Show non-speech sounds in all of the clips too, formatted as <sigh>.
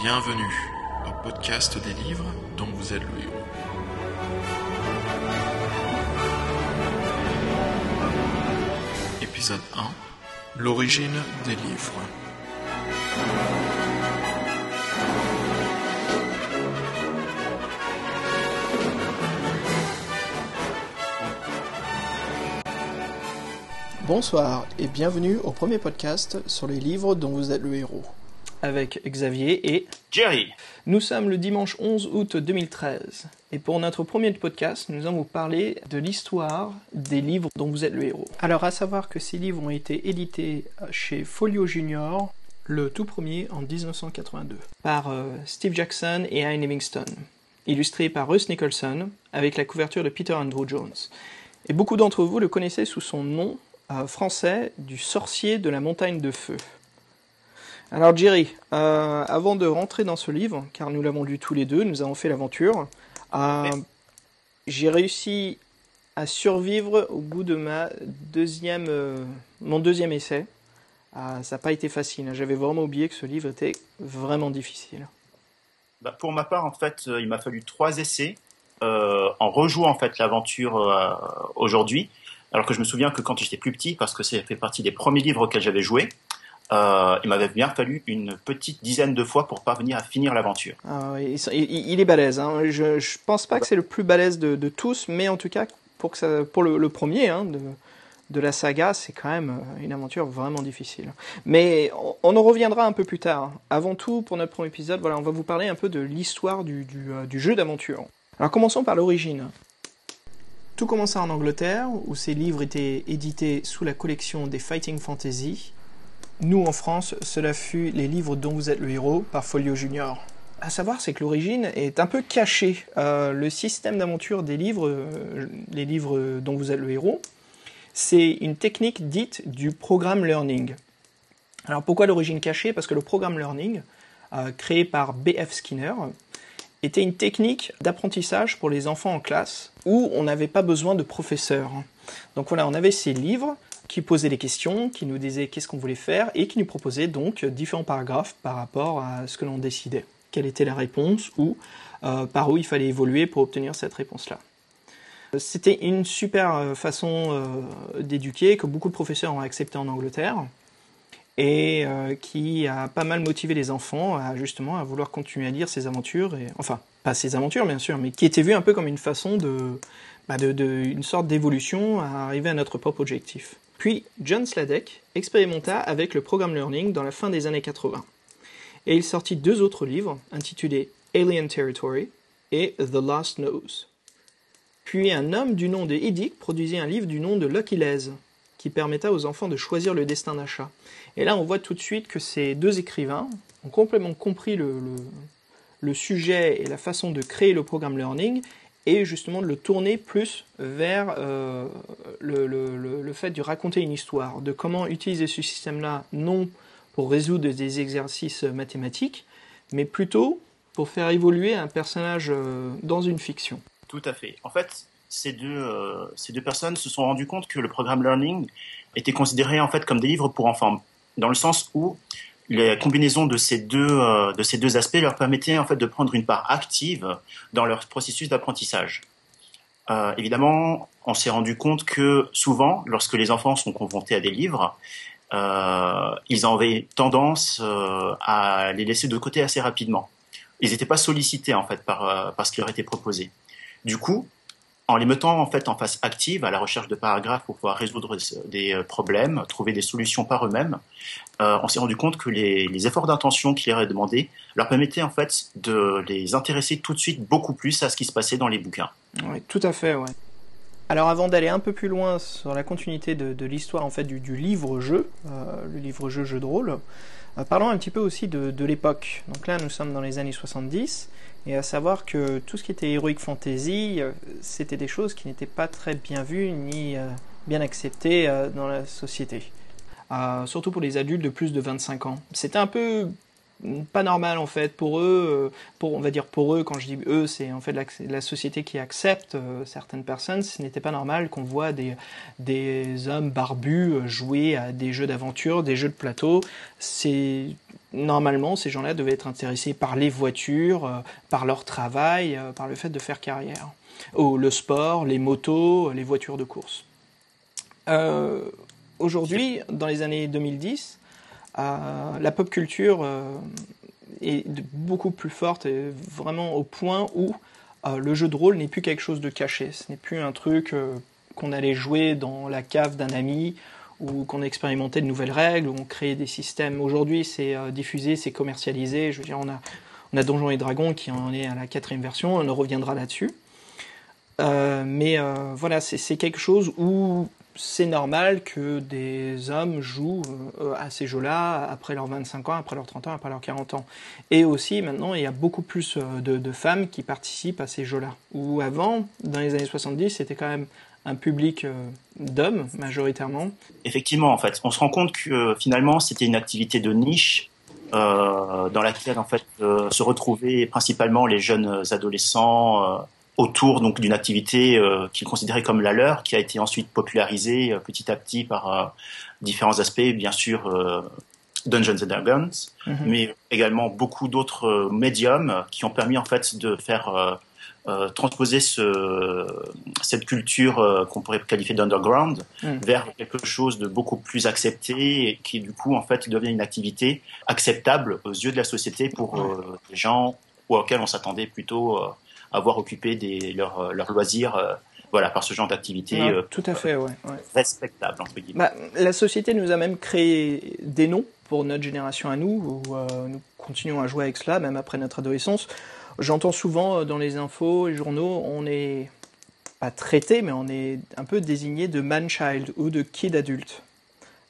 Bienvenue au podcast des livres dont vous êtes le héros. Épisode 1 L'origine des livres. Bonsoir et bienvenue au premier podcast sur les livres dont vous êtes le héros. Avec Xavier et Jerry. nous sommes le dimanche 11 août 2013 et pour notre premier podcast, nous allons vous parler de l'histoire des livres dont vous êtes le héros. Alors à savoir que ces livres ont été édités chez Folio Junior, le tout premier en 1982, par euh, Steve Jackson et Ian Livingstone, illustré par Russ Nicholson avec la couverture de Peter Andrew Jones. Et beaucoup d'entre vous le connaissez sous son nom euh, français du sorcier de la montagne de feu. Alors Jerry, euh, avant de rentrer dans ce livre, car nous l'avons lu tous les deux, nous avons fait l'aventure, euh, j'ai réussi à survivre au bout de ma deuxième, euh, mon deuxième essai. Ça n'a pas été facile, hein. j'avais vraiment oublié que ce livre était vraiment difficile. Bah, pour ma part, en fait, il m'a fallu trois essais en rejouant en fait l'aventure aujourd'hui. Alors que je me souviens que quand j'étais plus petit, parce que ça fait partie des premiers livres auxquels j'avais joué, euh, il m'avait bien fallu une petite dizaine de fois pour parvenir à finir l'aventure. Ah, il, est balèze, hein. je, je pense pas que c'est le plus balèze de, tous, mais en tout cas, pour, le, premier hein, de, la saga, c'est quand même euh, une aventure vraiment difficile. Mais on, en reviendra un peu plus tard. Avant tout, pour notre premier épisode, voilà, on va vous parler un peu de l'histoire du, euh, du jeu d'aventure. Alors commençons par l'origine. Tout commença en Angleterre, où ces livres étaient édités sous la collection des Fighting Fantasy. Nous, en France, cela fut les livres dont vous êtes le héros par Folio Junior. À savoir, c'est que l'origine est un peu cachée. Euh, le système d'aventure des livres, euh, les livres dont vous êtes le héros, c'est une technique dite du programme learning. Alors pourquoi l'origine cachée? Parce que le programme learning, euh, créé par B.F. Skinner, était une technique d'apprentissage pour les enfants en classe où on n'avait pas besoin de professeur. Donc voilà, on avait ces livres qui posaient des questions, qui nous disaient qu'est-ce qu'on voulait faire et qui nous proposaient donc différents paragraphes par rapport à ce que l'on décidait. Quelle était la réponse ou euh, par où il fallait évoluer pour obtenir cette réponse-là. C'était une super euh, façon euh, d'éduquer que beaucoup de professeurs ont accepté en Angleterre et qui a pas mal motivé les enfants à justement à vouloir continuer à lire ces aventures et enfin pas ces aventures bien sûr mais qui était vu un peu comme une façon de, bah, de, une sorte d'évolution à arriver à notre propre objectif. Puis John Sladek expérimenta avec le programme Learning dans la fin des années 80 et il sortit deux autres livres intitulés Alien Territory et The Lost Nose. Puis un homme du nom de Edic produisit un livre du nom de Lucky Les qui permetta aux enfants de choisir le destin d'achat. Et là, on voit tout de suite que ces deux écrivains ont complètement compris le, le- le sujet et la façon de créer le programme Learning et justement de le tourner plus vers euh, le, le- le- fait de raconter une histoire, de comment utiliser ce système-là, non pour résoudre des exercices mathématiques, mais plutôt pour faire évoluer un personnage euh, dans une fiction. Tout à fait. En fait, ces deux, euh, ces deux personnes se sont rendues compte que le programme Learning était considéré en fait comme des livres pour enfants, dans le sens où la combinaison de ces deux, euh, de ces deux aspects leur permettait en fait de prendre une part active dans leur processus d'apprentissage. Euh, évidemment, on s'est rendu compte que souvent, lorsque les enfants sont confrontés à des livres, euh, ils avaient tendance à les laisser de côté assez rapidement. Ils n'étaient pas sollicités en fait par, par ce qui leur était proposé. Du coup, en les mettant en fait en face active à la recherche de paragraphes pour pouvoir résoudre des problèmes, trouver des solutions par eux-mêmes, euh, on s'est rendu compte que les, efforts d'intention qui leur étaient demandés leur permettaient en fait de les intéresser tout de suite beaucoup plus à ce qui se passait dans les bouquins. Oui, tout à fait, ouais. Alors avant d'aller un peu plus loin sur la continuité de, l'histoire en fait du, livre-jeu, euh, le livre-jeu jeu de rôle, euh, parlons un petit peu aussi de, l'époque. Donc là nous sommes dans les années 70, et à savoir que tout ce qui était Heroic Fantasy, c'était des choses qui n'étaient pas très bien vues ni bien acceptées dans la société. Surtout pour les adultes de plus de 25 ans. C'était un peu pas normal en fait pour eux, euh, pour on va dire pour eux quand je dis eux c'est en fait la, société qui accepte euh, certaines personnes. Ce n'était pas normal qu'on voit des hommes barbus euh, jouer à des jeux d'aventure, des jeux de plateau. Normalement, ces gens-là devaient être intéressés par les voitures, par leur travail, par le fait de faire carrière. Ou le sport, les motos, les voitures de course. Aujourd'hui, dans les années 2010, la pop culture est beaucoup plus forte, et vraiment au point où le jeu de rôle n'est plus quelque chose de caché. Ce n'est plus un truc qu'on allait jouer dans la cave d'un ami ou qu'on expérimentait de nouvelles règles, où on créait des systèmes. Aujourd'hui, c'est euh, diffusé, c'est commercialisé. Je veux dire, on a, on a Donjons et Dragons qui en est à la quatrième version, on reviendra là-dessus. Euh, mais euh, voilà, c'est quelque chose où c'est normal que des hommes jouent à ces jeux-là après leurs 25 ans, après leurs 30 ans, après leurs 40 ans. Et aussi, maintenant, il y a beaucoup plus de, de femmes qui participent à ces jeux-là. Où avant, dans les années 70, c'était quand même un public euh, d'hommes majoritairement. Effectivement, en fait, on se rend compte que euh, finalement c'était une activité de niche euh, dans laquelle en fait se retrouvaient principalement les jeunes adolescents autour donc d'une activité qu'ils considéraient comme la leur, qui a été ensuite popularisée petit à petit par différents aspects, bien sûr. Dungeons and Dragons, mhm. mais également beaucoup d'autres médiums qui ont permis en fait de faire euh, transposer ce, cette culture euh, qu'on pourrait qualifier d'underground mm. vers quelque chose de beaucoup plus accepté et qui du coup en fait devient une activité acceptable aux yeux de la société pour euh, les gens auxquels on s'attendait plutôt à voir occupé des, leurs, leurs loisirs voilà, par ce genre d'activité. tout à fait, ouais, Respectable, entre guillemets. Bah, la société nous a même créé des noms pour notre génération à nous, où nous continuons à jouer avec cela, même après notre adolescence. J'entends souvent euh, dans les infos, les journaux, on est pas traité, mais on est un peu désigné de man-child ou de kid adulte.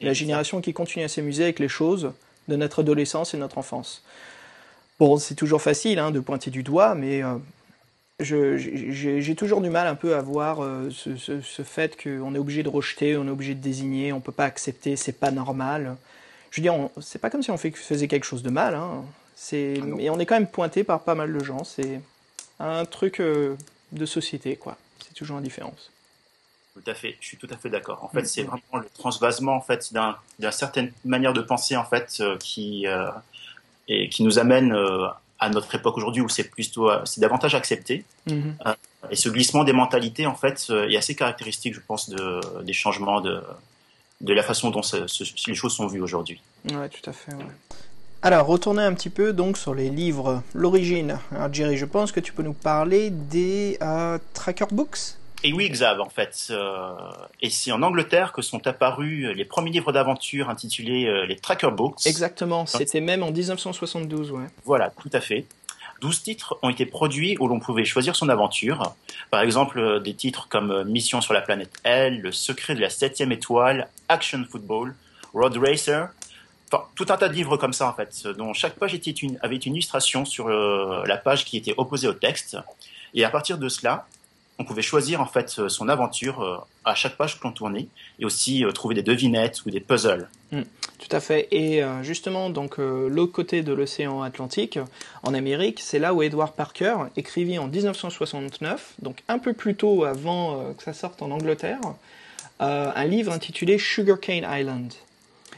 La génération qui continue à s'amuser avec les choses de notre adolescence et notre enfance. Bon, c'est toujours facile hein, de pointer du doigt, mais euh, j'ai toujours du mal un peu à voir euh, ce, fait qu'on est obligé de rejeter, on est obligé de désigner, on peut pas accepter, c'est pas normal. Je veux dire, c'est pas comme si on faisait quelque chose de mal. Hein. C'est, ah et on est quand même pointé par pas mal de gens. C'est un truc euh, de société, quoi. C'est toujours une différence. Tout à fait, je suis tout à fait d'accord. En fait, mm, c'est vraiment le transvasement en fait d'une certaine manière de penser en fait euh, qui et qui nous amène à notre époque aujourd'hui où c'est plutôt c'est davantage accepté. Mm-hmm. et ce glissement des mentalités en fait est assez caractéristique, je pense, de, des changements de de la façon dont les choses sont vues aujourd'hui. Ouais, tout à fait. Ouais. Alors, retourner un petit peu donc sur les livres, l'origine. Alors Jerry, je pense que tu peux nous parler des euh, tracker books? Et oui, Xav, en fait. Euh, et c'est en Angleterre que sont apparus les premiers livres d'aventure intitulés euh, les tracker books. Exactement, c'était même en 1972, ouais. Voilà, tout à fait. 12 titres ont été produits où l'on pouvait choisir son aventure. Par exemple, des titres comme Mission sur la planète L, Le secret de la septième étoile, Action Football, Road Racer, tout un tas de livres comme ça en fait, dont chaque page était une, avait une illustration sur euh, la page qui était opposée au texte. Et à partir de cela, on pouvait choisir en fait son aventure euh, à chaque page que l'on tournait, et aussi euh, trouver des devinettes ou des puzzles. Hmm, tout à fait. Et justement, donc l'autre côté de l'océan Atlantique, en Amérique, c'est là où Edward Parker écrivit en 1969, donc un peu plus tôt avant que ça sorte en Angleterre, un livre intitulé Sugarcane Island.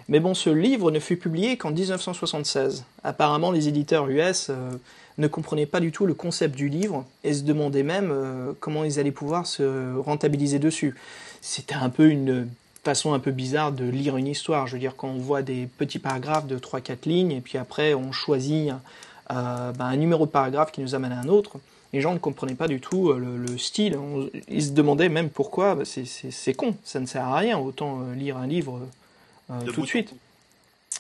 Mais bon, ce livre ne fut publié qu'en 1976. Apparemment, les éditeurs US euh, ne comprenaient pas du tout le concept du livre et se demandaient même euh, comment ils allaient pouvoir se rentabiliser dessus. C'était un peu une façon un peu bizarre de lire une histoire. Je veux dire, quand on voit des petits paragraphes de 3-4 lignes et puis après on choisit euh, ben, un numéro de paragraphe qui nous amène à un autre, les gens ne comprenaient pas du tout le, style. ils se demandaient même pourquoi, ben, c'est con, ça ne sert à rien, autant lire un livre euh, tout de suite.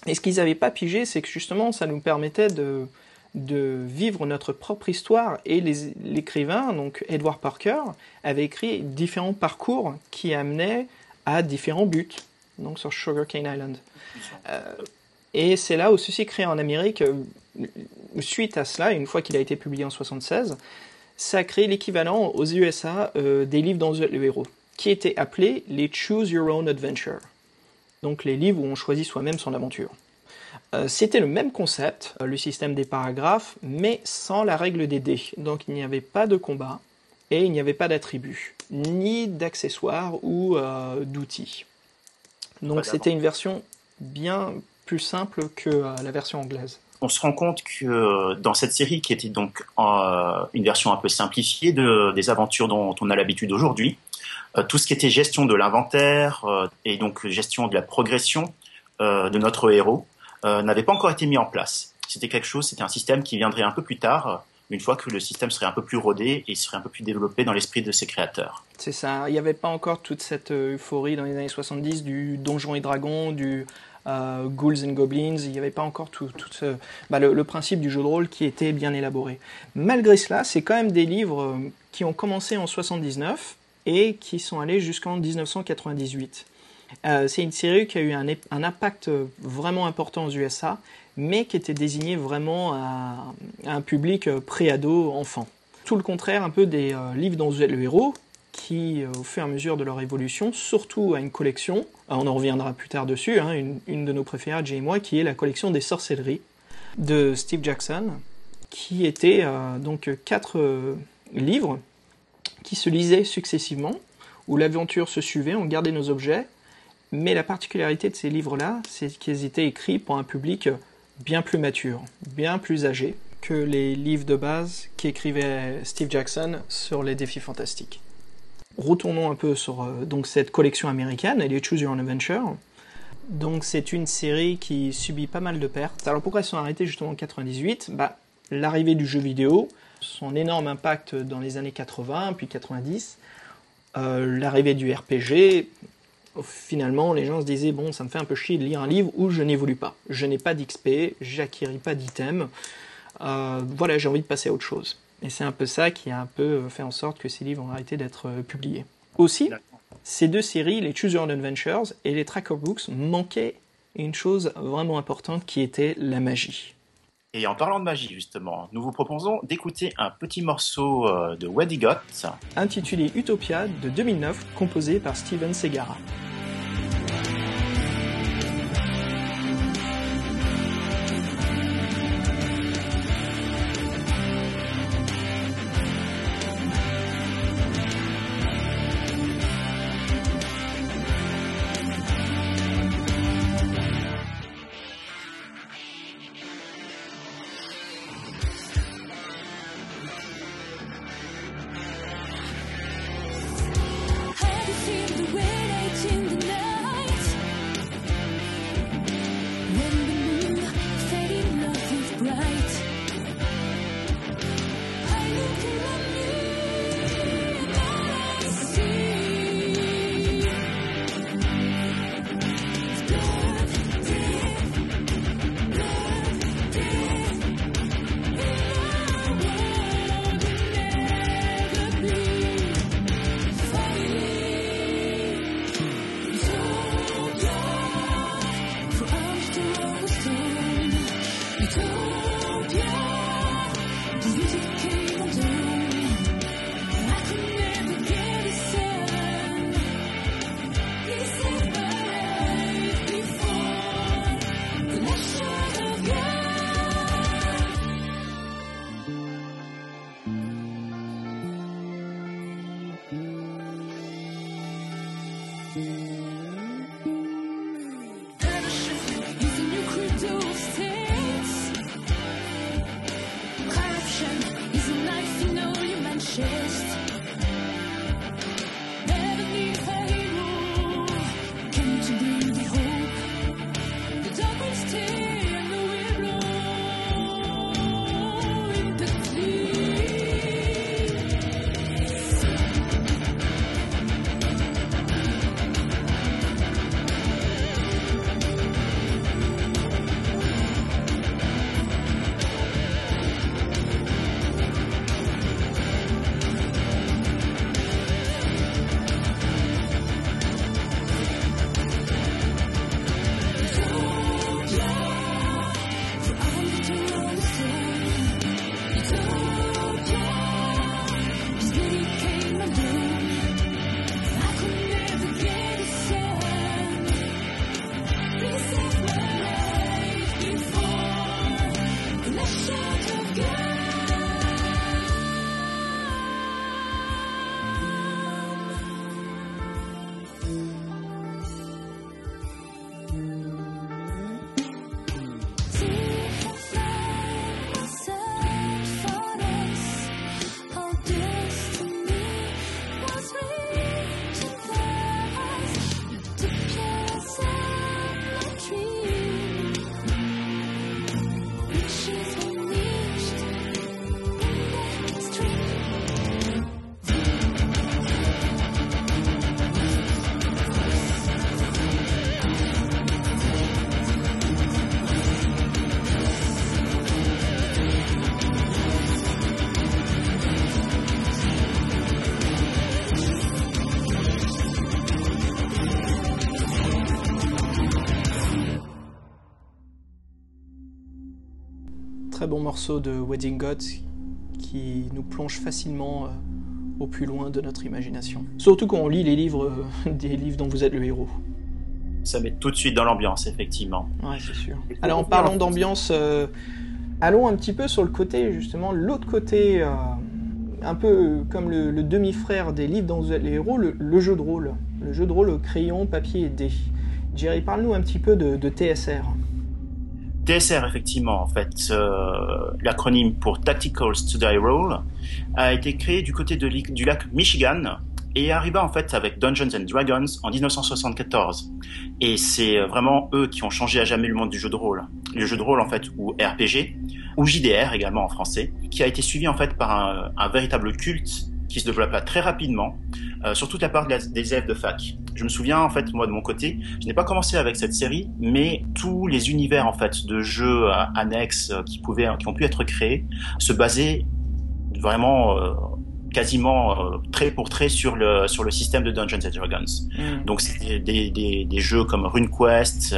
Et ce qu'ils n'avaient pas pigé, c'est que justement, ça nous permettait de, de vivre notre propre histoire. Et l'écrivain, donc Edward Parker, avait écrit différents parcours qui amenaient à différents buts, donc sur Sugarcane Island. Euh, et c'est là où ceci créé en Amérique, euh, suite à cela, une fois qu'il a été publié en 76, ça a créé l'équivalent aux USA des livres dans le héros, qui étaient appelés les Choose Your Own Adventure donc les livres où on choisit soi-même son aventure. Euh, c'était le même concept, euh, le système des paragraphes, mais sans la règle des dés. Donc il n'y avait pas de combat et il n'y avait pas d'attributs, ni d'accessoires ou euh, d'outils. Donc c'était une version bien plus simple que euh, la version anglaise. On se rend compte que dans cette série, qui était donc une version un peu simplifiée de, des aventures dont on a l'habitude aujourd'hui, tout ce qui était gestion de l'inventaire et donc gestion de la progression de notre héros n'avait pas encore été mis en place. C'était quelque chose, c'était un système qui viendrait un peu plus tard, une fois que le système serait un peu plus rodé et serait un peu plus développé dans l'esprit de ses créateurs. C'est ça, il n'y avait pas encore toute cette euh, euphorie dans les années 70 du Donjons et Dragons, du euh, Ghouls and Goblins, il n'y avait pas encore tout, ce, bah, le, principe du jeu de rôle qui était bien élaboré. Malgré cela, c'est quand même des livres euh, qui ont commencé en 79 et qui sont allés jusqu'en 1998. c'est une série qui a eu un, impact vraiment important aux USA mais qui était désigné vraiment à, un public euh, pré-ado, enfant. Tout le contraire un peu des euh, livres dont vous le héros, qui, euh, au fur et à mesure de leur évolution, surtout à une collection, on en reviendra plus tard dessus, hein, une, de nos préférées, Jay et moi, qui est la collection des sorcelleries de Steve Jackson, qui était donc quatre livres qui se lisaient successivement, où l'aventure se suivait, on gardait nos objets, mais la particularité de ces livres-là, c'est qu'ils étaient écrits pour un public bien plus mature, bien plus âgé que les livres de base qu'écrivait Steve Jackson sur les défis fantastiques. Retournons un peu sur euh, donc cette collection américaine, elle est Choose Your Adventure. Donc c'est une série qui subit pas mal de pertes. Alors pourquoi elles sont arrêtées justement en 98 bah, L'arrivée du jeu vidéo, son énorme impact dans les années 80 puis 90, euh, l'arrivée du RPG, finalement, les gens se disaient bon, ça me fait un peu chier de lire un livre où je n'évolue pas. Je n'ai pas d'XP, j'acquéris pas d'items. Euh, voilà, j'ai envie de passer à autre chose. Et c'est un peu ça qui a un peu fait en sorte que ces livres ont arrêté d'être euh, publiés. Aussi, ces deux séries, les Choose Your Adventures et les Tracker Books, manquaient une chose vraiment importante qui était la magie. Et en parlant de magie, justement, nous vous proposons d'écouter un petit morceau euh, de Waddy intitulé Utopia de 2009, composé par Steven Segara. Morceau de Wedding Gods qui nous plonge facilement au plus loin de notre imagination. Surtout quand on lit les livres, des livres dont vous êtes le héros. Ça met tout de suite dans l'ambiance, effectivement. Ouais, c'est sûr. Alors en parlant d'ambiance, allons un petit peu sur le côté, justement, l'autre côté un peu comme le, demi-frère des livres dont vous êtes les héros, le, jeu de rôle. Le jeu de rôle crayon, papier et dés. Jerry, parle-nous un petit peu de, TSR. TSR, effectivement, en fait, euh, l'acronyme pour Tactical Study Role, a été créé du côté de, du lac Michigan et arriva en fait avec Dungeons and Dragons en 1974. Et c'est vraiment eux qui ont changé à jamais le monde du jeu de rôle. Le jeu de rôle en fait, ou RPG, ou JDR également en français, qui a été suivi en fait par un, un véritable culte qui se développa très rapidement euh, sur toute la part des élèves de fac. Je me souviens en fait moi de mon côté, je n'ai pas commencé avec cette série, mais tous les univers en fait de jeux euh, annexes euh, qui pouvaient, qui ont pu être créés, se basaient vraiment euh, quasiment euh, trait pour trait sur le sur le système de Dungeons and Dragons. Mm. Donc c'était des, des, des, jeux comme RuneQuest,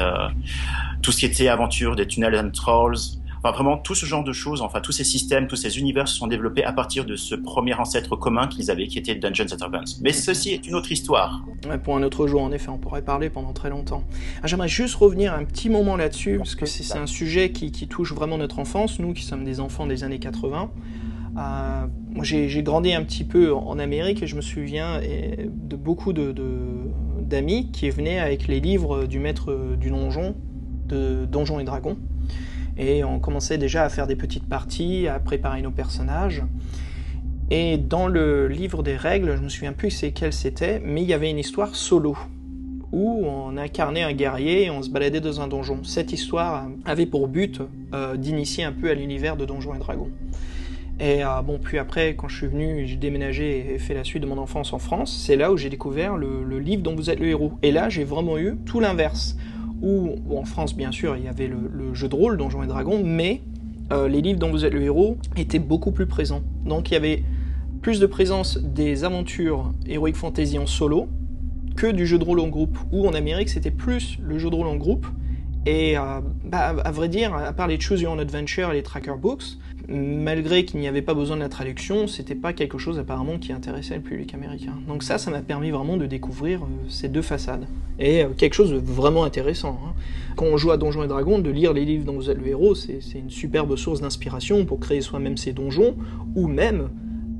tout ce qui était aventure des Tunnels and Trolls, Enfin, vraiment, tout ce genre de choses, enfin, tous ces systèmes, tous ces univers se sont développés à partir de ce premier ancêtre commun qu'ils avaient, qui était Dungeons and Dragons. Mais ceci est une autre histoire. pour un autre jour, en effet, on pourrait parler pendant très longtemps. Ah, j'aimerais juste revenir un petit moment là-dessus, parce que c'est un sujet qui, touche vraiment notre enfance, nous qui sommes des enfants des années 80. Euh, moi, j'ai grandi un petit peu en Amérique et je me souviens de beaucoup d'amis de, d'amis qui venaient avec les livres du maître du donjon, de Donjons et Dragons et on commençait déjà à faire des petites parties, à préparer nos personnages. Et dans le livre des règles, je me souviens plus c'est quel c'était, mais il y avait une histoire solo où on incarnait un guerrier et on se baladait dans un donjon. Cette histoire avait pour but euh, d'initier un peu à l'univers de Donjons et Dragons. Et euh, bon, puis après, quand je suis venu, j'ai déménagé et fait la suite de mon enfance en France, c'est là où j'ai découvert le, le, livre dont vous êtes le héros. Et là, j'ai vraiment eu tout l'inverse où, en France bien sûr il y avait le, jeu de rôle Donjons et Dragons, mais euh, les livres dont vous êtes le héros étaient beaucoup plus présents. Donc il y avait plus de présence des aventures Heroic Fantasy en solo que du jeu de rôle en groupe, où en Amérique c'était plus le jeu de rôle en groupe, et euh, bah, à vrai dire, à part les Choose Your Own Adventure et les Tracker Books, malgré qu'il n'y avait pas besoin de la traduction, c'était pas quelque chose apparemment qui intéressait le public américain. Donc ça, ça m'a permis vraiment de découvrir euh, ces deux façades. Et euh, quelque chose de vraiment intéressant. Hein. Quand on joue à Donjons et Dragons, de lire les livres dont vous êtes le héros, c'est une superbe source d'inspiration pour créer soi-même ses donjons, ou même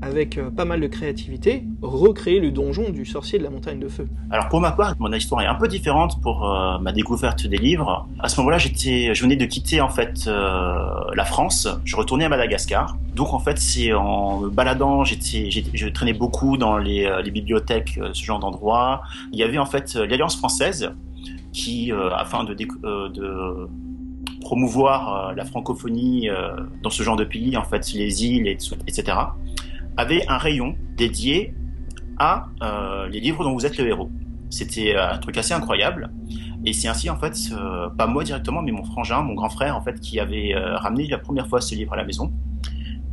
avec euh, pas mal de créativité, recréer le donjon du sorcier de la montagne de feu. Alors pour ma part, mon histoire est un peu différente pour euh, ma découverte des livres. À ce moment-là, je venais de quitter en fait euh, la France. Je retournais à Madagascar. Donc en fait, c'est en me baladant, j'étais, je traînais beaucoup dans les, les bibliothèques, ce genre d'endroits. Il y avait en fait l'Alliance française qui, afin de, de promouvoir la francophonie dans ce genre de pays, en fait, les îles, etc avait un rayon dédié à euh, les livres dont vous êtes le héros. C'était euh, un truc assez incroyable. Et c'est ainsi, en fait, euh, pas moi directement, mais mon frangin, mon grand frère, en fait, qui avait ramené la première fois ce livre à la maison.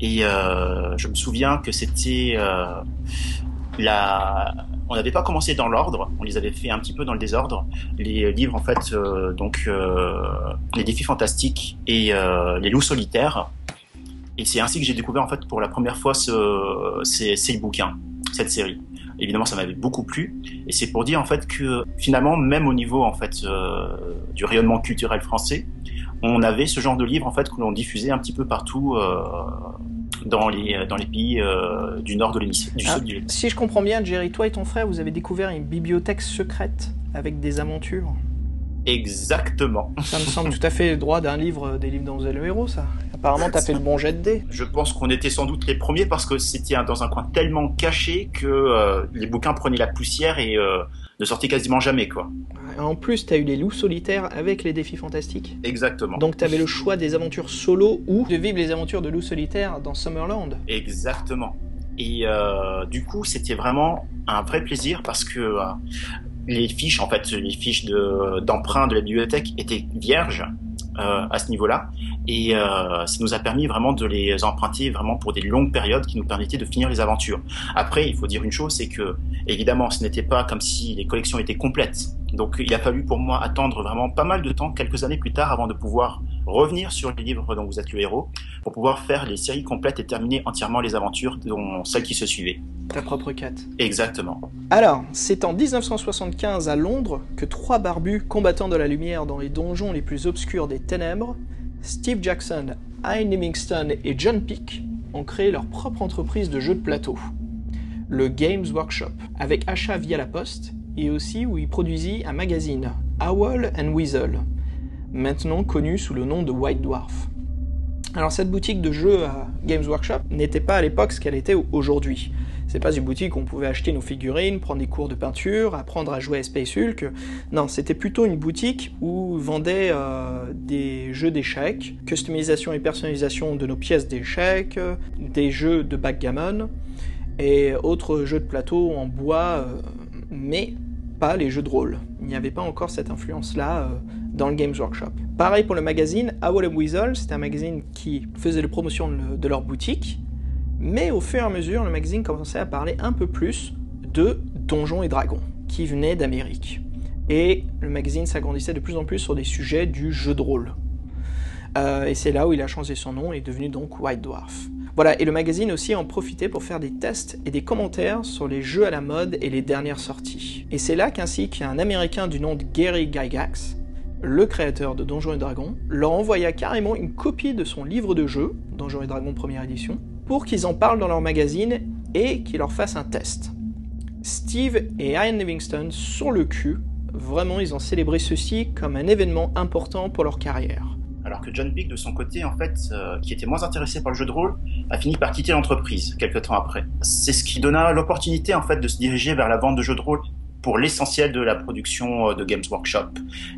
Et je me souviens que c'était la... On n'avait pas commencé dans l'ordre, on les avait fait un petit peu dans le désordre. Les livres, en fait, donc les défis fantastiques et les loups solitaires, et c'est ainsi que j'ai découvert en fait pour la première fois ce, ces, ces bouquins, cette série. Évidemment, ça m'avait beaucoup plu, et c'est pour dire en fait que finalement, même au niveau en fait euh, du rayonnement culturel français, on avait ce genre de livres en fait que l'on diffusait un petit peu partout euh, dans les dans les pays euh, du nord de l'hémisphère. Ah, si je comprends bien, Jerry, toi et ton frère, vous avez découvert une bibliothèque secrète avec des aventures? Exactement. Ça me semble tout à fait le droit d'un livre, des livres dont vous êtes le héros, ça. Apparemment, t'as fait le bon jet de dés. Je pense qu'on était sans doute les premiers parce que c'était dans un coin tellement caché que euh, les bouquins prenaient la poussière et euh, ne sortaient quasiment jamais, quoi. En plus, t'as eu les loups solitaires avec les défis fantastiques. Exactement. Donc t'avais le choix des aventures solo ou de vivre les aventures de loups solitaires dans Summerland. Exactement. Et euh, du coup, c'était vraiment un vrai plaisir parce que les fiches, en fait, les fiches d'emprunt de, la bibliothèque étaient vierges à ce niveau-là, et euh, ça nous a permis vraiment de les emprunter vraiment pour des longues périodes qui nous permettaient de finir les aventures. Après, il faut dire une chose, c'est que évidemment, ce n'était pas comme si les collections étaient complètes. Donc, il a fallu pour moi attendre vraiment pas mal de temps, quelques années plus tard, avant de pouvoir revenir sur les livres dont vous êtes le héros pour pouvoir faire les séries complètes et terminer entièrement les aventures, dont celles qui se suivaient. Ta propre quête. Exactement. Alors, c'est en 1975 à Londres que trois barbus combattant de la lumière dans les donjons les plus obscurs des ténèbres, Steve Jackson, Ian Livingstone et John Peake, ont créé leur propre entreprise de jeux de plateau, le Games Workshop, avec achat via la poste, et aussi où ils produisit un magazine, Owl and Weasel, maintenant connu sous le nom de White Dwarf. Alors cette boutique de jeux à Games Workshop n'était pas à l'époque ce qu'elle était aujourd'hui. C'est pas une boutique où on pouvait acheter nos figurines, prendre des cours de peinture, apprendre à jouer à Space Hulk. Non, c'était plutôt une boutique où vendait euh, des jeux d'échecs, customisation et personnalisation de nos pièces d'échecs, des jeux de backgammon et autres jeux de plateau en bois, euh, mais pas les jeux de rôle. Il n'y avait pas encore cette influence-là euh, dans le Games Workshop. Pareil pour le magazine, Owl and Weasel, c'était un magazine qui faisait la promotion de leur boutique, mais au fur et à mesure, le magazine commençait à parler un peu plus de Donjons et Dragons, qui venaient d'Amérique. Et le magazine s'agrandissait de plus en plus sur des sujets du jeu de rôle. Euh, et c'est là où il a changé son nom et est devenu donc White Dwarf. Voilà, et le magazine aussi en profitait pour faire des tests et des commentaires sur les jeux à la mode et les dernières sorties. Et c'est là qu'ainsi qu'un américain du nom de Gary Gygax, le créateur de Donjons et Dragons, leur envoya carrément une copie de son livre de jeu, Donjons et Dragons première édition, pour qu'ils en parlent dans leur magazine et qu'ils leur fassent un test. Steve et Ian Livingstone, sur le cul, vraiment ils ont célébré ceci comme un événement important pour leur carrière alors que John Peake, de son côté, en fait, euh, qui était moins intéressé par le jeu de rôle, a fini par quitter l'entreprise quelques temps après. C'est ce qui donna l'opportunité, en fait, de se diriger vers la vente de jeux de rôle pour l'essentiel de la production euh, de Games Workshop.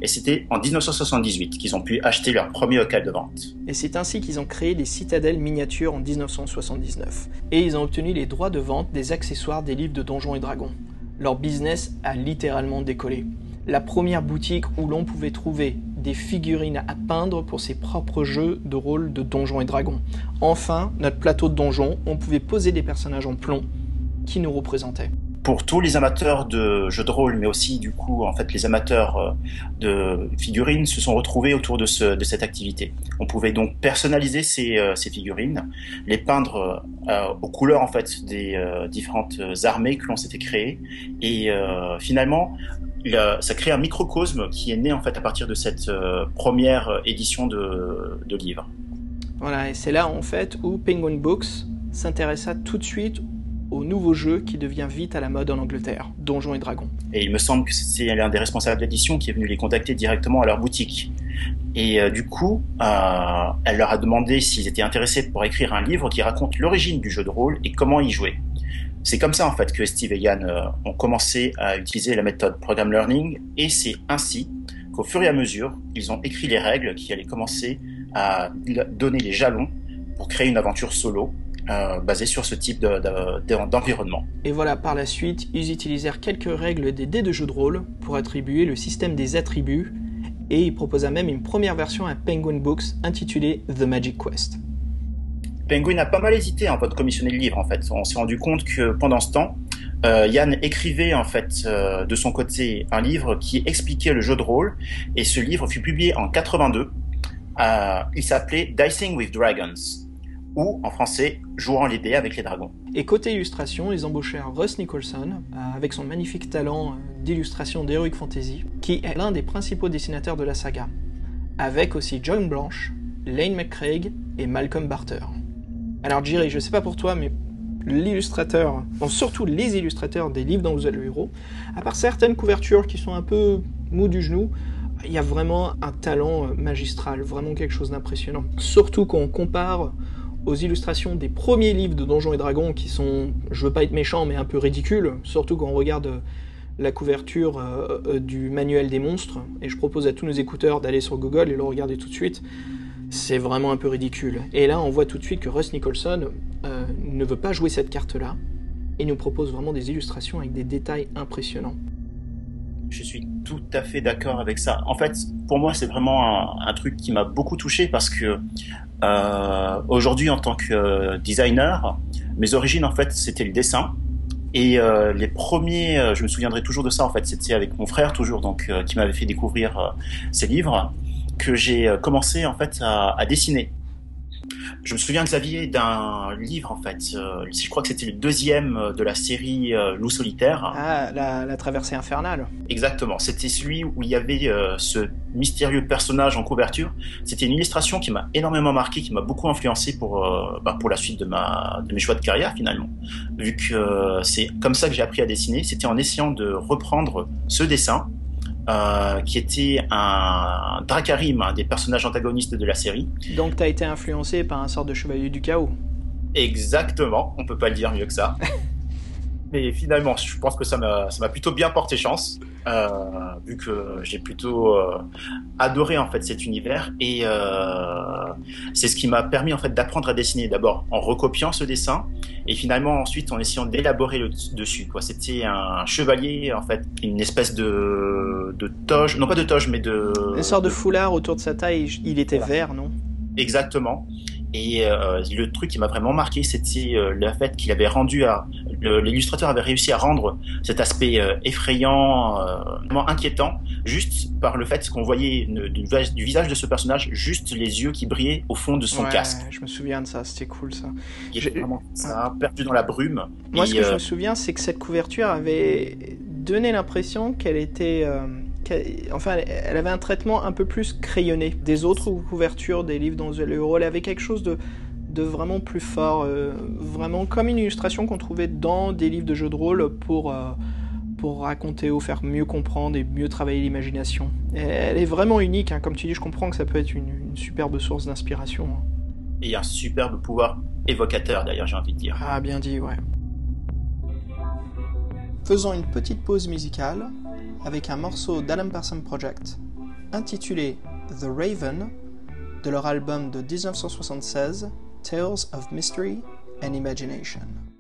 Et c'était en 1978 qu'ils ont pu acheter leur premier local de vente. Et c'est ainsi qu'ils ont créé des citadelles miniatures en 1979. Et ils ont obtenu les droits de vente des accessoires des livres de Donjons et Dragons. Leur business a littéralement décollé. La première boutique où l'on pouvait trouver des figurines à peindre pour ses propres jeux de rôle de donjons et dragons. Enfin, notre plateau de donjons, on pouvait poser des personnages en plomb qui nous représentaient pour tous les amateurs de jeux de rôle, mais aussi du coup en fait les amateurs euh, de figurines se sont retrouvés autour de, ce, de cette activité. On pouvait donc personnaliser ces, euh, ces figurines, les peindre euh, aux couleurs en fait des différentes armées que l'on s'était créées, et finalement ça crée un microcosme qui est né en fait à partir de cette première édition de, de livre. Voilà, et c'est là en fait où Penguin Books s'intéressa tout de suite au nouveau jeu qui devient vite à la mode en Angleterre, Donjons et Dragons. Et il me semble que c'est l'un des responsables d'édition qui est venu les contacter directement à leur boutique. Et euh, du coup, euh, elle leur a demandé s'ils étaient intéressés pour écrire un livre qui raconte l'origine du jeu de rôle et comment y jouer. C'est comme ça en fait que Steve et Yann euh, ont commencé à utiliser la méthode Program Learning et c'est ainsi qu'au fur et à mesure, ils ont écrit les règles qui allaient commencer à donner les jalons pour créer une aventure solo euh, basé sur ce type d'environnement. Et voilà, par la suite, ils utilisèrent quelques règles des dés de jeu de rôle pour attribuer le système des attributs, et ils proposa même une première version à Penguin Books intitulée The Magic Quest. Penguin a pas mal hésité en de commissionner le livre en fait. On s'est rendu compte que pendant ce temps, euh, Yann écrivait en fait euh, de son côté un livre qui expliquait le jeu de rôle et ce livre fut publié en 82. il s'appelait Dicing with Dragons ou en français Jouant les dés avec les dragons. Et côté illustration, ils embauchèrent Russ Nicholson euh, avec son magnifique talent euh, d'illustration d'Heroic Fantasy, qui est l'un des principaux dessinateurs de la saga, avec aussi John Blanche, Lane McCraig et Malcolm Barter. Alors Jerry, je sais pas pour toi, mais l'illustrateur, surtout les illustrateurs des livres dont vous êtes le héros, à part certaines couvertures qui sont un peu mou du genou, il y a vraiment un talent euh, magistral, vraiment quelque chose d'impressionnant. Surtout quand on compare aux illustrations des premiers livres de Donjons et Dragons qui sont, je veux pas être méchant, mais un peu ridicules, surtout quand on regarde la couverture euh, euh, du manuel des monstres, et je propose à tous nos écouteurs d'aller sur Google et le regarder tout de suite, c'est vraiment un peu ridicule. Et là, on voit tout de suite que Russ Nicholson euh, ne veut pas jouer cette carte-là, et nous propose vraiment des illustrations avec des détails impressionnants. Je suis tout à fait d'accord avec ça. En fait, pour moi, c'est vraiment un, truc qui m'a beaucoup touché parce que euh, aujourd'hui, en tant que euh, designer, mes origines, en fait, c'était le dessin. Et euh, les premiers, je me souviendrai toujours de ça, en fait, c'était avec mon frère toujours, donc qui m'avait fait découvrir ces livres. que j'ai commencé en fait à dessiner. Je me souviens, Xavier, d'un livre, en fait. Euh, je crois que c'était le deuxième euh, de la série euh, Loup solitaire. Ah, la, traversée infernale. Exactement. C'était celui où il y avait ce mystérieux personnage en couverture. C'était une illustration qui m'a énormément marqué, qui m'a beaucoup influencé pour, bah, pour la suite de, ma, de mes choix de carrière, finalement. Vu que c'est comme ça que j'ai appris à dessiner. C'était en essayant de reprendre ce dessin euh, qui était un Dracarim, un des personnages antagonistes de la série. Donc tu as été influencé par un sort de chevalier du chaos. Exactement, on peut pas le dire mieux que ça. <laughs> Mais finalement, je pense que ça m'a, ça m'a plutôt bien porté chance, euh, vu que j'ai plutôt euh, adoré en fait cet univers et euh, c'est ce qui m'a permis en fait d'apprendre à dessiner d'abord en recopiant ce dessin et finalement ensuite en essayant d'élaborer le dessus. Quoi, c'était un chevalier en fait, une espèce de de toge, non pas de toge mais de une sorte de, foulard autour de sa taille. Il était vert, non? Exactement. Et euh, le truc qui m'a vraiment marqué, c'était euh, le fait qu'il avait rendu à l'illustrateur avait réussi à rendre cet aspect euh, effrayant, vraiment inquiétant, juste par le fait qu'on voyait du, visage de ce personnage juste les yeux qui brillaient au fond de son casque. Je me souviens de ça, c'était cool ça. J'ai vraiment ça, perdu dans la brume. Moi, ce que je me souviens, c'est que cette couverture avait donné l'impression qu'elle était enfin, elle avait un traitement un peu plus crayonné des autres couvertures des livres dans The Hero. Elle avait quelque chose de, de vraiment plus fort, euh, vraiment comme une illustration qu'on trouvait dans des livres de jeux de rôle pour, euh, pour raconter ou faire mieux comprendre et mieux travailler l'imagination. Elle est vraiment unique, hein. comme tu dis, je comprends que ça peut être une, superbe source d'inspiration. Hein. Et un superbe pouvoir évocateur d'ailleurs, j'ai envie de dire. Ah, bien dit, ouais. Faisons une petite pause musicale avec un morceau d'Alan Parsons Project intitulé The Raven de leur album de 1976 Tales of Mystery and Imagination.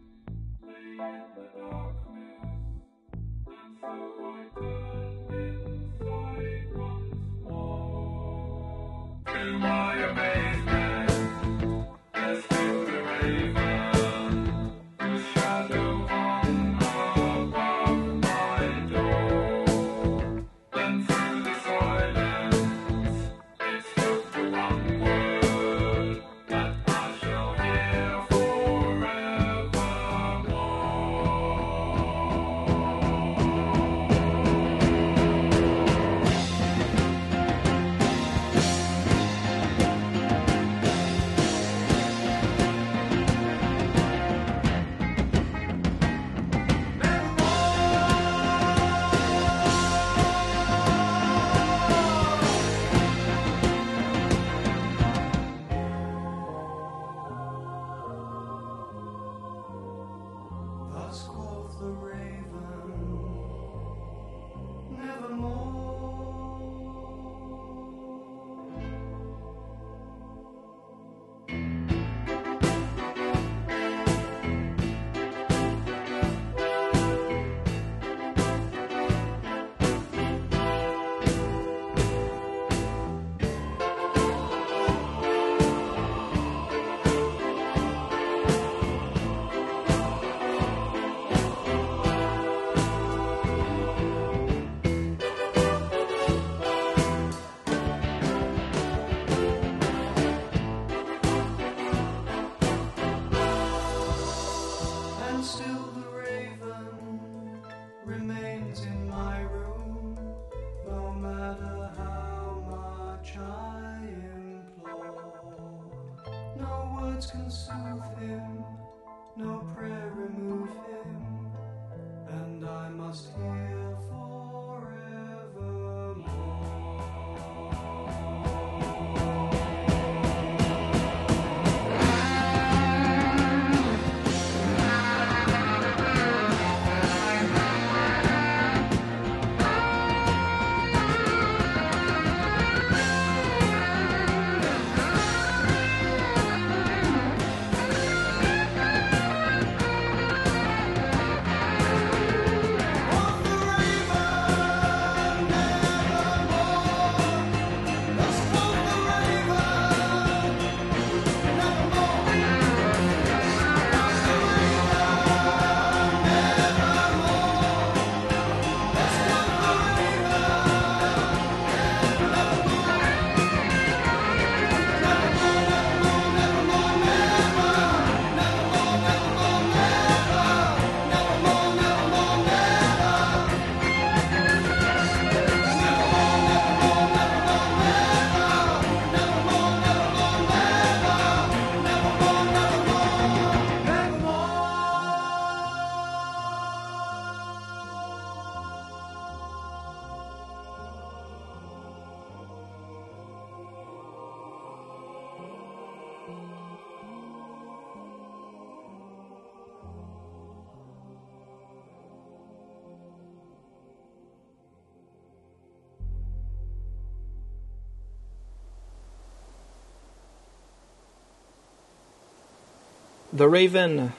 The Raven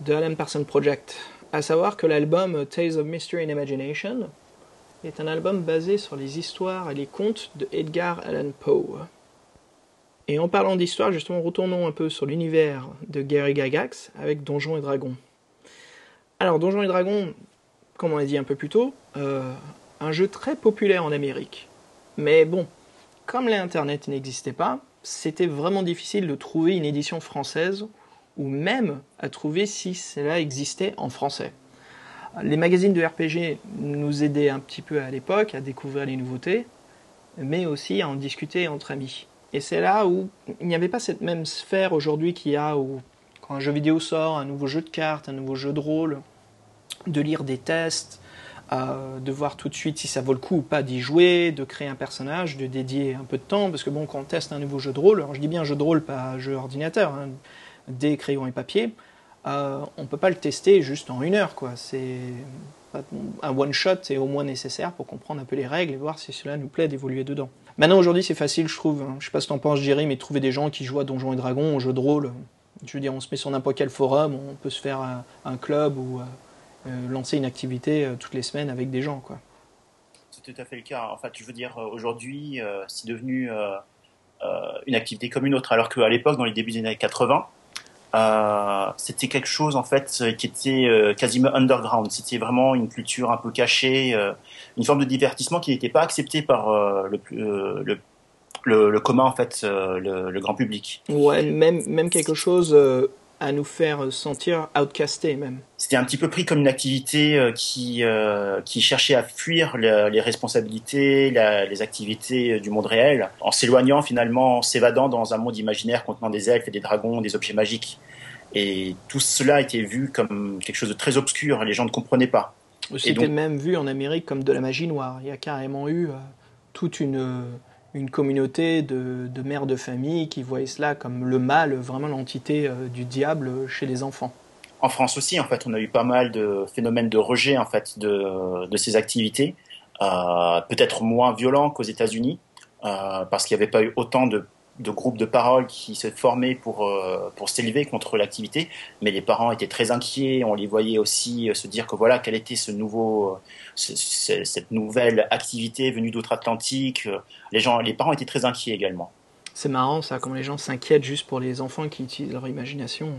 de Alan Parsons Project. À savoir que l'album Tales of Mystery and Imagination est un album basé sur les histoires et les contes de Edgar Allan Poe. Et en parlant d'histoire, justement, retournons un peu sur l'univers de Gary Gygax avec Donjons et Dragons. Alors, Donjons et Dragons, comme on l'a dit un peu plus tôt, euh, un jeu très populaire en Amérique. Mais bon, comme l'Internet n'existait pas, c'était vraiment difficile de trouver une édition française ou même à trouver si cela existait en français. Les magazines de RPG nous aidaient un petit peu à l'époque à découvrir les nouveautés, mais aussi à en discuter entre amis. Et c'est là où il n'y avait pas cette même sphère aujourd'hui qu'il y a où, quand un jeu vidéo sort, un nouveau jeu de cartes, un nouveau jeu de rôle, de lire des tests, euh, de voir tout de suite si ça vaut le coup ou pas d'y jouer, de créer un personnage, de dédier un peu de temps, parce que bon, quand on teste un nouveau jeu de rôle, alors je dis bien jeu de rôle, pas jeu ordinateur, hein, des crayons et papier, euh, on ne peut pas le tester juste en une heure. C'est un one shot est au moins nécessaire pour comprendre un peu les règles et voir si cela nous plaît d'évoluer dedans. Maintenant aujourd'hui c'est facile je trouve. Hein. Je sais pas ce que t'en penses Jerry, mais trouver des gens qui jouent à Donjons et Dragons, au jeu de rôle. Je veux dire, on se met sur n'importe quel forum, on peut se faire un, club ou euh, euh, lancer une activité toutes les semaines avec des gens quoi. C'est tout à fait le cas. En fait, je veux dire, aujourd'hui, c'est devenu une activité comme une autre, alors qu'à l'époque, dans les débuts des années 80, euh, c'était quelque chose en fait qui était euh, quasiment underground. C'était vraiment une culture un peu cachée, euh, une forme de divertissement qui n'était pas acceptée par le, le, le, le, commun en fait, le, le, grand public. Ouais, même même quelque chose à nous faire sentir outcastés même. C'était un petit peu pris comme une activité qui qui cherchait à fuir les responsabilités, la, les activités du monde réel, en s'éloignant finalement, en s'évadant dans un monde imaginaire contenant des elfes et des dragons, des objets magiques. Et tout cela était vu comme quelque chose de très obscur, les gens ne comprenaient pas. C'était même vu en Amérique comme de la magie noire. Il y a carrément eu euh, toute une, une communauté de, de, mères de famille qui voyaient cela comme le mal, vraiment l'entité euh, du diable chez les enfants. En France aussi, en fait, on a eu pas mal de phénomènes de rejet en fait de, de ces activités, euh, peut-être moins violents qu'aux États-Unis, euh, parce qu'il n'y avait pas eu autant de de groupes de paroles qui se formaient pour, euh, pour s'élever contre l'activité, mais les parents étaient très inquiets, on les voyait aussi euh, se dire que voilà, quelle était ce nouveau, euh, cette nouvelle activité venue d'outre-Atlantique, les, gens, les parents étaient très inquiets également. C'est marrant ça, comment les gens s'inquiètent juste pour les enfants qui utilisent leur imagination.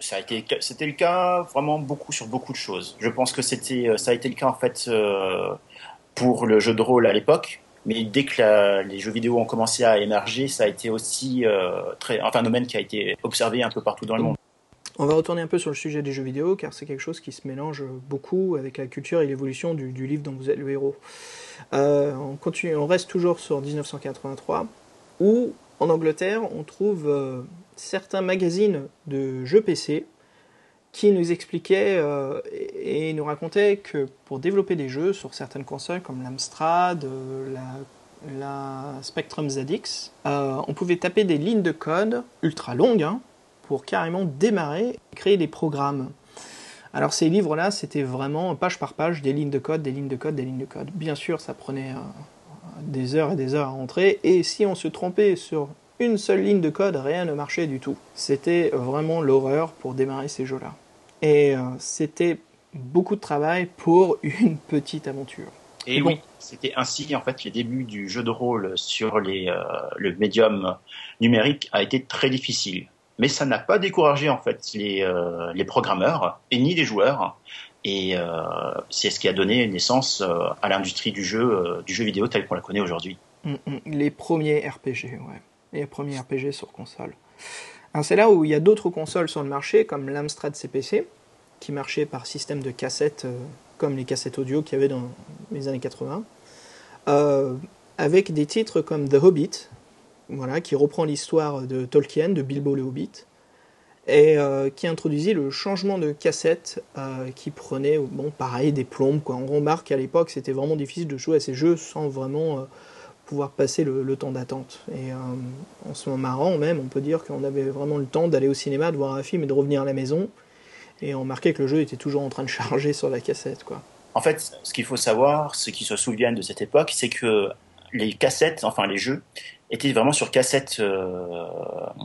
Ça a été, c'était le cas vraiment beaucoup sur beaucoup de choses. Je pense que c'était, ça a été le cas en fait pour le jeu de rôle à l'époque, mais dès que les jeux vidéo ont commencé à émerger, ça a été aussi euh, très, un phénomène qui a été observé un peu partout dans le monde. On va retourner un peu sur le sujet des jeux vidéo, car c'est quelque chose qui se mélange beaucoup avec la culture et l'évolution du, livre dont vous êtes le héros. Euh, on, continue, on reste toujours sur 1983, où en Angleterre, on trouve euh, certains magazines de jeux PC qui nous expliquait euh, et, nous racontait que pour développer des jeux sur certaines consoles comme l'Amstrad, euh, la, Spectrum ZX, euh, on pouvait taper des lignes de code ultra longues hein, pour carrément démarrer et créer des programmes. Alors ces livres-là, c'était vraiment page par page des lignes de code, des lignes de code, des lignes de code. Bien sûr, ça prenait des heures et des heures à rentrer, et si on se trompait sur une seule ligne de code, rien ne marchait du tout. C'était vraiment l'horreur pour démarrer ces jeux-là. Et euh, c'était beaucoup de travail pour <laughs> une petite aventure. Et oui, c'était ainsi en fait les débuts du jeu de rôle sur les, euh, le médium numérique a été très difficile. Mais ça n'a pas découragé en fait les, euh, les programmeurs et ni les joueurs. Et c'est ce qui a donné naissance à l'industrie du jeu, du jeu vidéo tel qu'on la connaît aujourd'hui. Mm, mm. les premiers RPG, ouais. Les premiers RPG sur console. C'est là où il y a d'autres consoles sur le marché, comme l'Amstrad CPC, qui marchait par système de cassettes, euh, comme les cassettes audio qu'il y avait dans les années 80, euh, avec des titres comme The Hobbit, voilà, qui reprend l'histoire de Tolkien, de Bilbo le Hobbit, et euh, qui introduisait le changement de cassette qui prenait, bon, pareil, des plombes. Quoi. On remarque qu'à l'époque, c'était vraiment difficile de jouer à ces jeux sans vraiment pouvoir passer le, temps d'attente. Et en ce moment marrant même, on peut dire qu'on avait vraiment le temps d'aller au cinéma, de voir un film et de revenir à la maison et on marquait que le jeu était toujours en train de charger sur la cassette. Quoi. En fait, ce qu'il faut savoir, ceux qui se souviennent de cette époque, c'est que les cassettes, enfin les jeux, était vraiment sur cassette euh,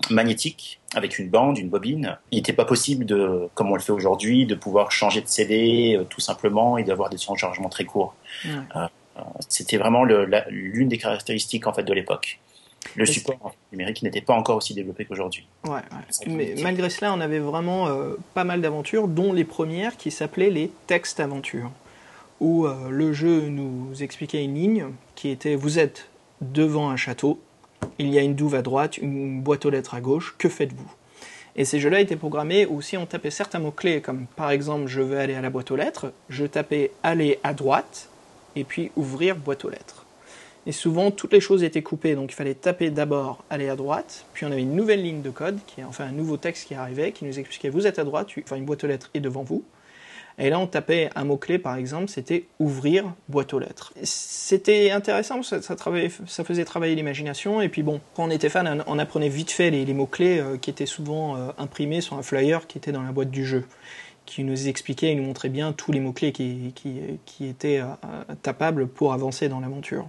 magnétique avec une bande, une bobine. Il n'était pas possible de, comme on le fait aujourd'hui, de pouvoir changer de CD euh, tout simplement et d'avoir des chargements très courts. Euh, c'était vraiment l'une des caractéristiques en fait de l'époque. Le support numérique n'était pas encore aussi développé qu'aujourd'hui. Ouais, Mais malgré cela, on avait vraiment pas mal d'aventures, dont les premières qui s'appelaient les textes aventures, où le jeu nous expliquait une ligne qui était vous êtes devant un château, il y a une douve à droite, une boîte aux lettres à gauche, que faites-vous? Et ces jeux-là étaient programmés où si on tapait certains mots-clés, comme par exemple je veux aller à la boîte aux lettres, je tapais aller à droite, et puis ouvrir boîte aux lettres. Et souvent, toutes les choses étaient coupées, donc il fallait taper d'abord aller à droite, puis on avait une nouvelle ligne de code, qui est enfin un nouveau texte qui arrivait, qui nous expliquait vous êtes à droite, enfin une boîte aux lettres est devant vous, et là, on tapait un mot-clé, par exemple, c'était ouvrir boîte aux lettres. C'était intéressant, ça, faisait travailler l'imagination. Et puis bon, quand on était fan, on apprenait vite fait les, mots-clés euh, qui étaient souvent euh, imprimés sur un flyer qui était dans la boîte du jeu, qui nous expliquait et nous montrait bien tous les mots-clés qui, étaient euh, tapables pour avancer dans l'aventure.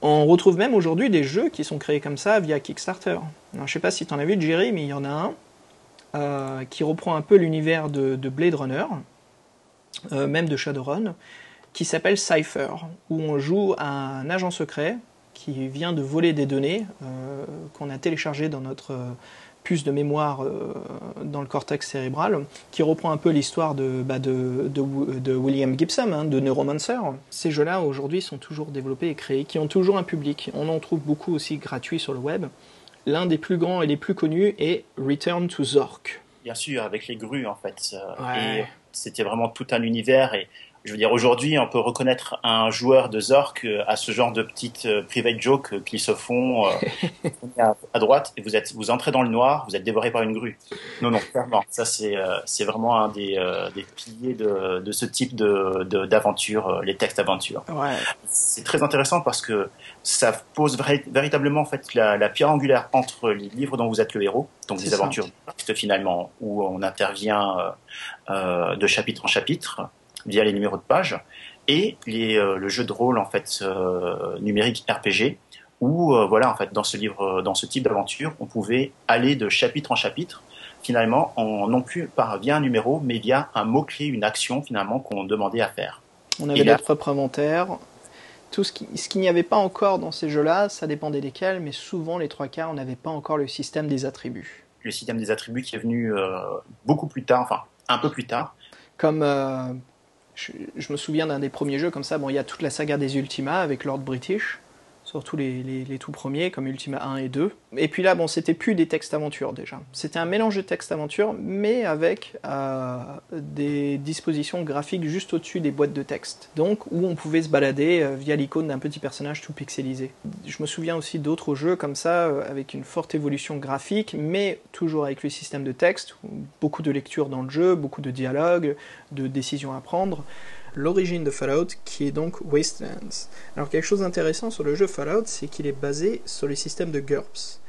On retrouve même aujourd'hui des jeux qui sont créés comme ça via Kickstarter. Je sais pas si tu en as vu, Jerry, mais il y en a un qui reprend un peu l'univers de Blade Runner euh, même de Shadowrun, qui s'appelle Cypher, où on joue un agent secret qui vient de voler des données euh, qu'on a téléchargées dans notre euh, puce de mémoire dans le cortex cérébral, qui reprend un peu l'histoire de, bah, de, de, William Gibson, hein, de Neuromancer. Ces jeux-là, aujourd'hui, sont toujours développés et créés, qui ont toujours un public. On en trouve beaucoup aussi gratuits sur le web. L'un des plus grands et les plus connus est Return to Zork. Bien sûr, avec les grues, en fait. Ouais c'était vraiment tout un univers et je veux dire, aujourd'hui, on peut reconnaître un joueur de Zork euh, à ce genre de petites euh, private jokes qui se font euh, <laughs> à, droite et vous êtes, vous entrez dans le noir, vous êtes dévoré par une grue. Non, non, clairement. Ça, c'est, c'est vraiment un des, des piliers de, de ce type de, d'aventure, les textes aventures. Ouais. C'est très intéressant parce que ça pose véritablement, en fait, la, la, pierre angulaire entre les livres dont vous êtes le héros, donc des aventures finalement, où on intervient de chapitre en chapitre via les numéros de page et les, euh, le jeu de rôle en fait euh, numérique RPG où euh, voilà en fait dans ce livre dans ce type d'aventure on pouvait aller de chapitre en chapitre. Finalement en, non plus par via un numéro mais via un mot clé une action finalement qu'on demandait à faire. On avait notre propre inventaire. Tout ce qui ce qu'il n'y avait pas encore dans ces jeux-là ça dépendait desquels mais souvent les trois quarts on n'avait pas encore le système des attributs. Le système des attributs qui est venu beaucoup plus tard enfin un peu plus tard. Comme je, me souviens d'un des premiers jeux comme ça. Bon, il y a toute la saga des Ultima avec Lord British surtout les, les, tout premiers, comme Ultima 1 et 2. Et puis là, bon, c'était plus des textes aventures déjà. C'était un mélange de textes aventures, mais avec euh, des dispositions graphiques juste au-dessus des boîtes de texte. Donc, où on pouvait se balader euh, via l'icône d'un petit personnage tout pixelisé. Je me souviens aussi d'autres jeux comme ça, euh, avec une forte évolution graphique, mais toujours avec le système de texte, beaucoup de lectures dans le jeu, beaucoup de dialogues, de décisions à prendre l'origine de Fallout qui est donc Wastelands. Alors quelque chose d'intéressant sur le jeu Fallout, c'est qu'il est basé sur le système de GURPS.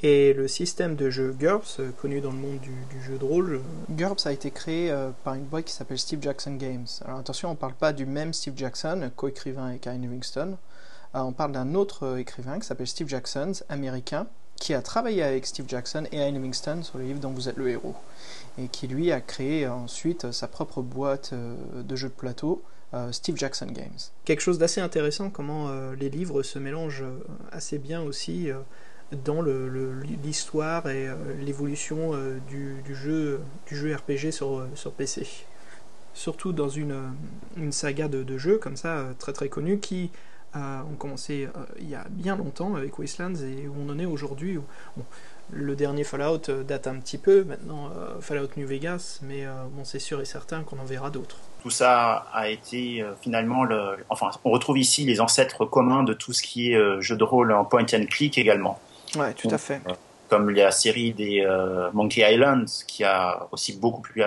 Et le système de jeu GURPS, euh, connu dans le monde du, jeu de rôle, euh, GURPS a été créé euh, par une boîte qui s'appelle Steve Jackson Games. Alors attention, on ne parle pas du même Steve Jackson, co-écrivain avec Ian Livingston. on parle d'un autre écrivain qui s'appelle Steve Jackson, américain, qui a travaillé avec Steve Jackson et Ian Livingston sur le livre dont vous êtes le héros et qui lui a créé ensuite sa propre boîte euh, de jeux de plateau, euh, Steve Jackson Games. Quelque chose d'assez intéressant, comment euh, les livres se mélangent assez bien aussi dans l'histoire et l'évolution du, jeu, du jeu RPG sur, sur PC. Surtout dans une, une saga de, jeux comme ça, très très connue, qui ont commencé il y a bien longtemps avec Wastelands et où on en est aujourd'hui. Le dernier Fallout euh, date un petit peu, maintenant euh, Fallout New Vegas, mais euh, bon, c'est sûr et certain qu'on en verra d'autres. Tout ça a été finalement le. Enfin, on retrouve ici les ancêtres communs de tout ce qui est jeu de rôle en point and click également. Ouais, tout à fait. comme la série des Monkey Island, qui a aussi beaucoup plus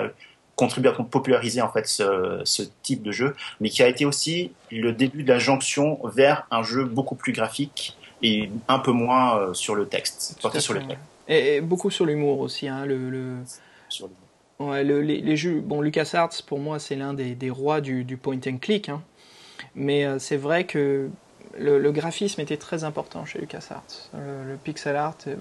contribué à populariser en fait ce, ce, type de jeu, mais qui a été aussi le début de la jonction vers un jeu beaucoup plus graphique et un peu moins sur le texte, porté sur le texte. Et, beaucoup sur l'humour aussi. Hein, le, le... Sur ouais, le, les, les, jeux. Bon, LucasArts, pour moi, c'est l'un des, des, rois du, du, point and click. Hein. Mais euh, c'est vrai que le, graphisme était très important chez LucasArts. Le, le pixel art est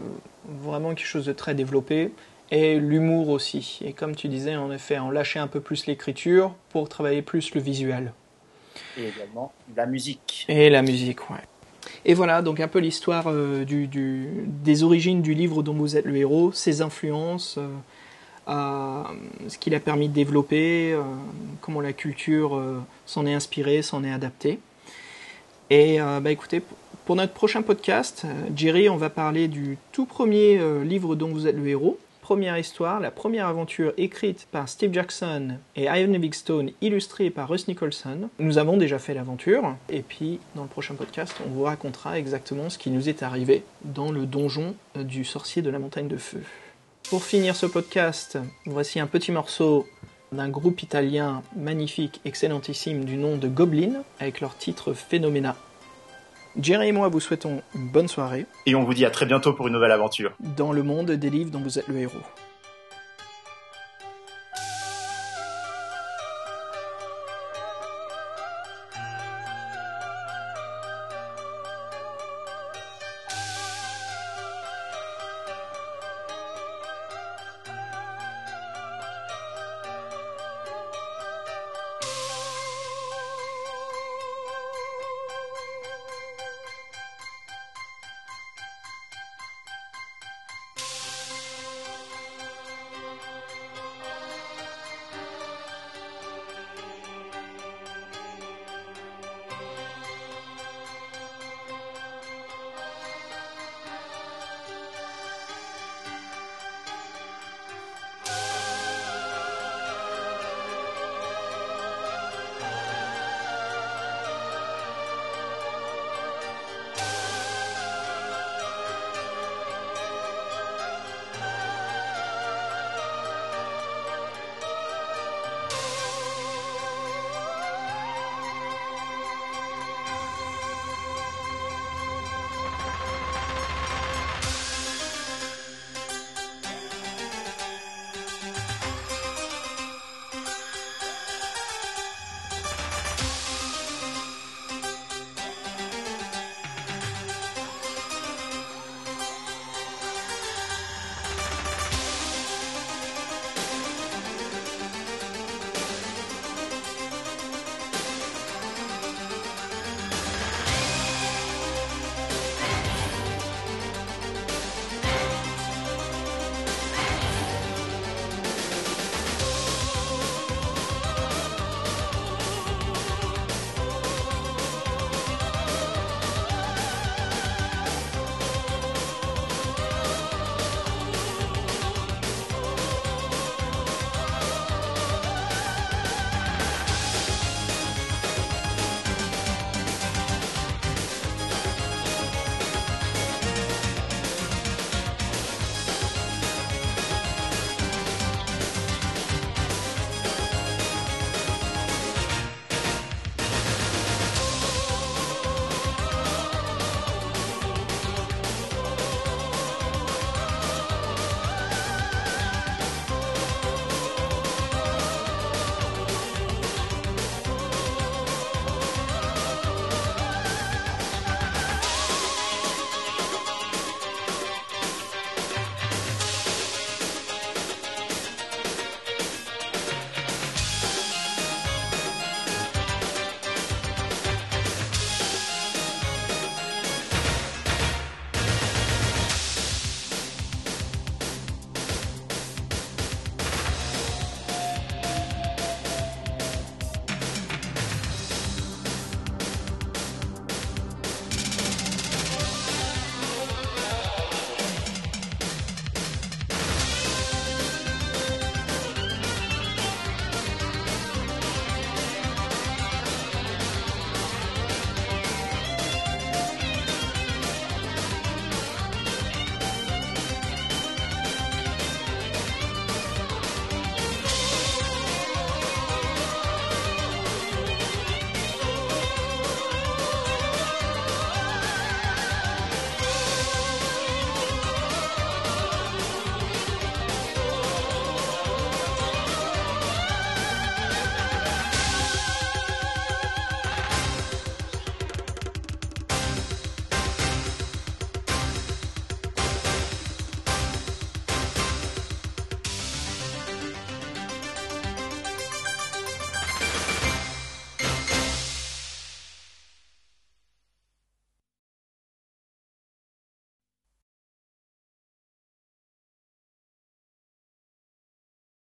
vraiment quelque chose de très développé et l'humour aussi. Et comme tu disais, en effet, on lâchait un peu plus l'écriture pour travailler plus le visuel. Et également la musique. Et la musique, ouais. Et voilà, donc un peu l'histoire euh, des origines du livre dont vous êtes le héros, ses influences, euh, ce qu'il a permis de développer, euh, comment la culture s'en est inspirée, s'en est adaptée. Et bah écoutez, pour notre prochain podcast, Jerry, on va parler du tout premier livre dont vous êtes le héros, première histoire, la première aventure écrite par Steve Jackson et Ian Livingstone, illustrée par Russ Nicholson. Nous avons déjà fait l'aventure, et puis dans le prochain podcast, on vous racontera exactement ce qui nous est arrivé dans le donjon du sorcier de la montagne de feu. Pour finir ce podcast, voici un petit morceau d'un groupe italien magnifique, excellentissime du nom de Goblin, avec leur titre Phenomena. Jerry et moi vous souhaitons une bonne soirée. Et on vous dit à très bientôt pour une nouvelle aventure. Dans le monde des livres dont vous êtes le héros.